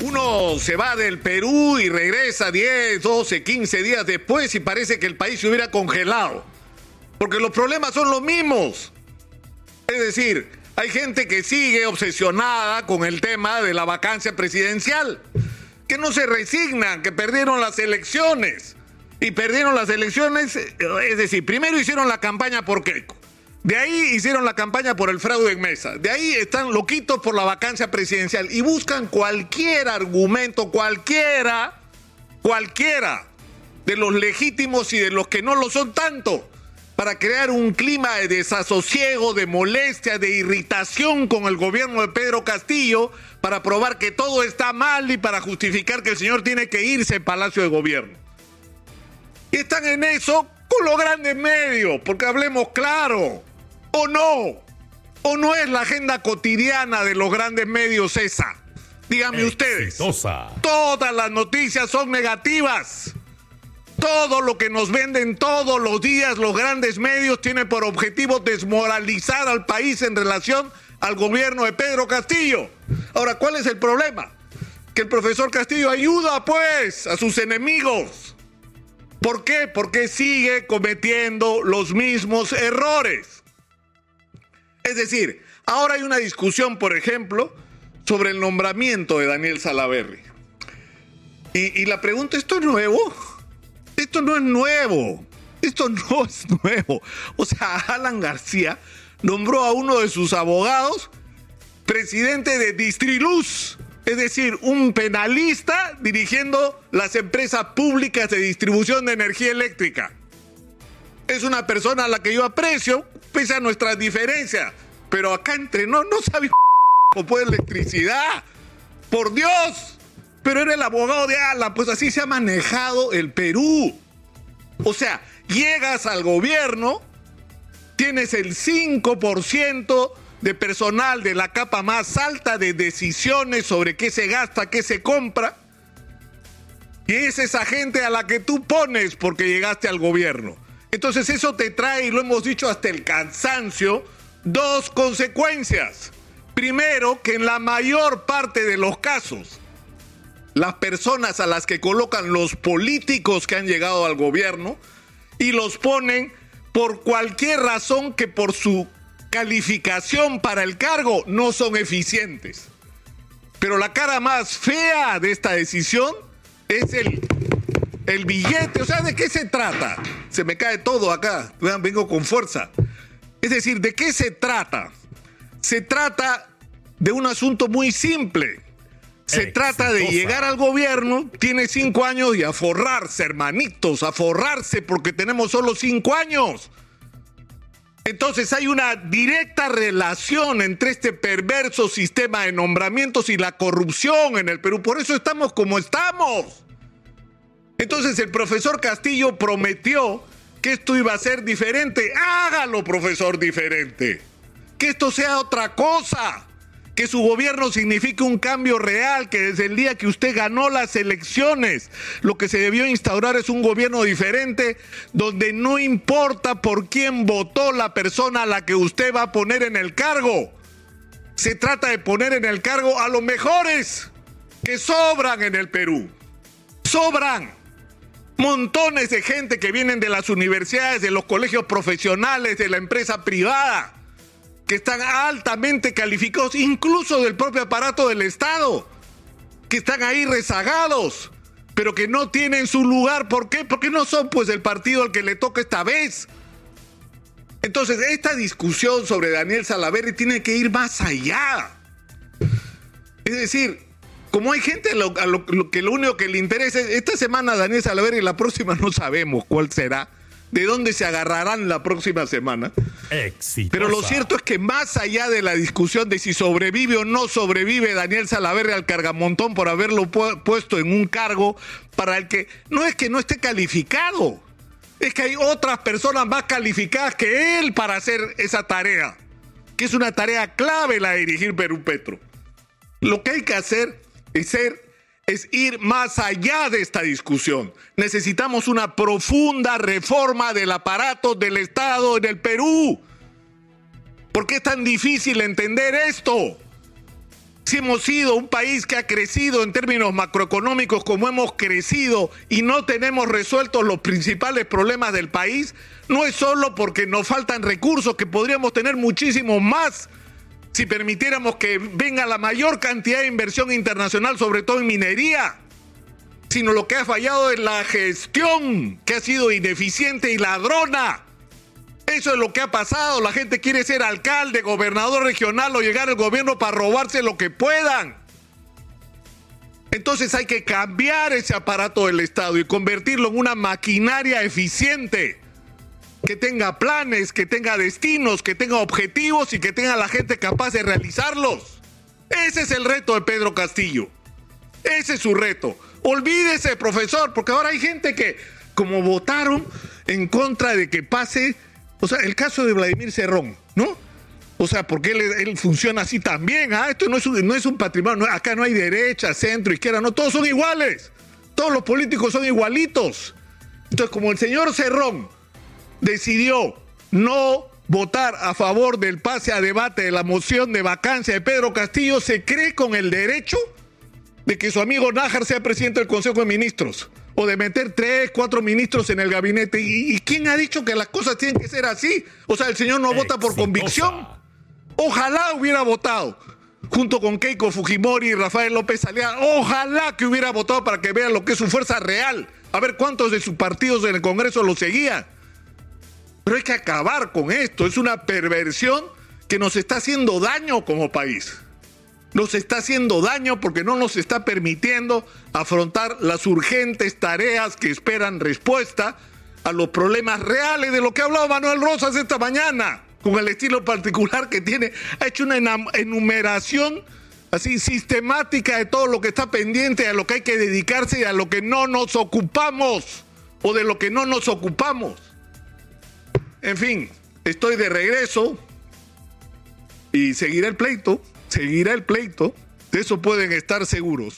Uno se va del Perú y regresa 10, 12, 15 días después y parece que el país se hubiera congelado. Porque los problemas son los mismos. Es decir, hay gente que sigue obsesionada con el tema de la vacancia presidencial, que no se resignan, que perdieron las elecciones. Y perdieron las elecciones, es decir, primero hicieron la campaña por Keiko. De ahí hicieron la campaña por el fraude en mesa. De ahí están loquitos por la vacancia presidencial y buscan cualquier argumento, cualquiera, cualquiera de los legítimos y de los que no lo son tanto, para crear un clima de desasosiego, de molestia, de irritación con el gobierno de Pedro Castillo, para probar que todo está mal y para justificar que el señor tiene que irse al Palacio de Gobierno. Y están en eso con los grandes medios, porque hablemos claro. ¿O no? ¿O no es la agenda cotidiana de los grandes medios esa? Díganme ustedes. Todas las noticias son negativas. Todo lo que nos venden todos los días los grandes medios tiene por objetivo desmoralizar al país en relación al gobierno de Pedro Castillo. Ahora, ¿cuál es el problema? Que el profesor Castillo ayuda pues a sus enemigos. ¿Por qué? Porque sigue cometiendo los mismos errores. Es decir, ahora hay una discusión, por ejemplo, sobre el nombramiento de Daniel Salaverry. Y, la pregunta, ¿esto es nuevo? Esto no es nuevo. Esto no es nuevo. O sea, Alan García nombró a uno de sus abogados presidente de Distriluz, es decir, un penalista dirigiendo las empresas públicas de distribución de energía eléctrica. Es una persona a la que yo aprecio, pese a nuestras diferencias. Pero acá entre no, no cómo de electricidad. Por Dios. Pero era el abogado de Ala, pues así se ha manejado el Perú. O sea, llegas al gobierno, tienes el 5% de personal de la capa más alta de decisiones sobre qué se gasta, qué se compra. Y es esa gente a la que tú pones porque llegaste al gobierno. Entonces eso te trae, y lo hemos dicho hasta el cansancio, dos consecuencias. Primero, que en la mayor parte de los casos, las personas a las que colocan los políticos que han llegado al gobierno y los ponen por cualquier razón que por su calificación para el cargo no son eficientes. Pero la cara más fea de esta decisión es el el billete, o sea, ¿de qué se trata? Se me cae todo acá, vengo con fuerza. Es decir, ¿de qué se trata? Se trata de un asunto muy simple. Se trata de llegar al gobierno, tiene cinco años y a forrarse, hermanitos, a forrarse porque tenemos solo cinco años. Entonces hay una directa relación entre este perverso sistema de nombramientos y la corrupción en el Perú. Por eso estamos como estamos. Entonces el profesor Castillo prometió que esto iba a ser diferente. Hágalo, profesor, diferente. Que esto sea otra cosa. Que su gobierno signifique un cambio real, que desde el día que usted ganó las elecciones, lo que se debió instaurar es un gobierno diferente, donde no importa por quién votó la persona a la que usted va a poner en el cargo. Se trata de poner en el cargo a los mejores que sobran en el Perú. Sobran montones de gente que vienen de las universidades, de los colegios profesionales, de la empresa privada, que están altamente calificados, incluso del propio aparato del Estado, que están ahí rezagados, pero que no tienen su lugar. ¿Por qué? Porque no son pues el partido al que le toca esta vez. Entonces, esta discusión sobre Daniel Salaverry tiene que ir más allá. Es decir, como hay gente a lo, que lo único que le interesa es esta semana Daniel Salaver y la próxima no sabemos cuál será, de dónde se agarrarán la próxima semana. Pero lo cierto es que más allá de la discusión de si sobrevive o no sobrevive Daniel Salaverri al cargamontón por haberlo puesto en un cargo para el que no es que no esté calificado, es que hay otras personas más calificadas que él para hacer esa tarea, que es una tarea clave la de dirigir Perú Petro. Lo que hay que hacer es es ir más allá de esta discusión. Necesitamos una profunda reforma del aparato del Estado en el Perú. ¿Por qué es tan difícil entender esto? si hemos sido un país que ha crecido en términos macroeconómicos como hemos crecido y no tenemos resueltos los principales problemas del país, no es solo porque nos faltan recursos, que podríamos tener muchísimos más si permitiéramos que venga la mayor cantidad de inversión internacional, sobre todo en minería, sino lo que ha fallado es la gestión, que ha sido ineficiente y ladrona. Eso es lo que ha pasado. La gente quiere ser alcalde, gobernador regional o llegar al gobierno para robarse lo que puedan. Entonces hay que cambiar ese aparato del Estado y convertirlo en una maquinaria eficiente, que tenga planes, que tenga destinos, que tenga objetivos y que tenga la gente capaz de realizarlos. Ese es el reto de Pedro Castillo. Ese es su reto. Olvídese, profesor, porque ahora hay gente que, como votaron en contra de que pase o sea, el caso de Vladimir Cerrón, ¿no? O sea, porque él, funciona así también. ¿ah? Esto no es un, patrimonio. acá no hay derecha, centro, izquierda. No, todos son iguales. Todos los políticos son igualitos. Entonces, como el señor Cerrón decidió no votar a favor del pase a debate de la moción de vacancia de Pedro Castillo, se cree con el derecho de que su amigo Nájar sea presidente del Consejo de Ministros o de meter tres, cuatro ministros en el gabinete. ¿Y, quién ha dicho que las cosas tienen que ser así? O sea, el señor no vota por convicción. Ojalá hubiera votado junto con Keiko Fujimori y Rafael López Aliaga. Ojalá que hubiera votado para que vean lo que es su fuerza real. A ver cuántos de sus partidos en el Congreso lo seguían. Pero hay que acabar con esto. Es una perversión que nos está haciendo daño como país nos está haciendo daño porque no nos está permitiendo afrontar las urgentes tareas que esperan respuesta a los problemas reales de lo que ha hablado Manuel Rosas esta mañana, con el estilo particular que tiene. Ha hecho una enumeración así sistemática de todo lo que está pendiente, a lo que hay que dedicarse y a lo que no nos ocupamos o de lo que no nos ocupamos. En fin, estoy de regreso y seguiré el pleito seguirá el pleito, de eso pueden estar seguros.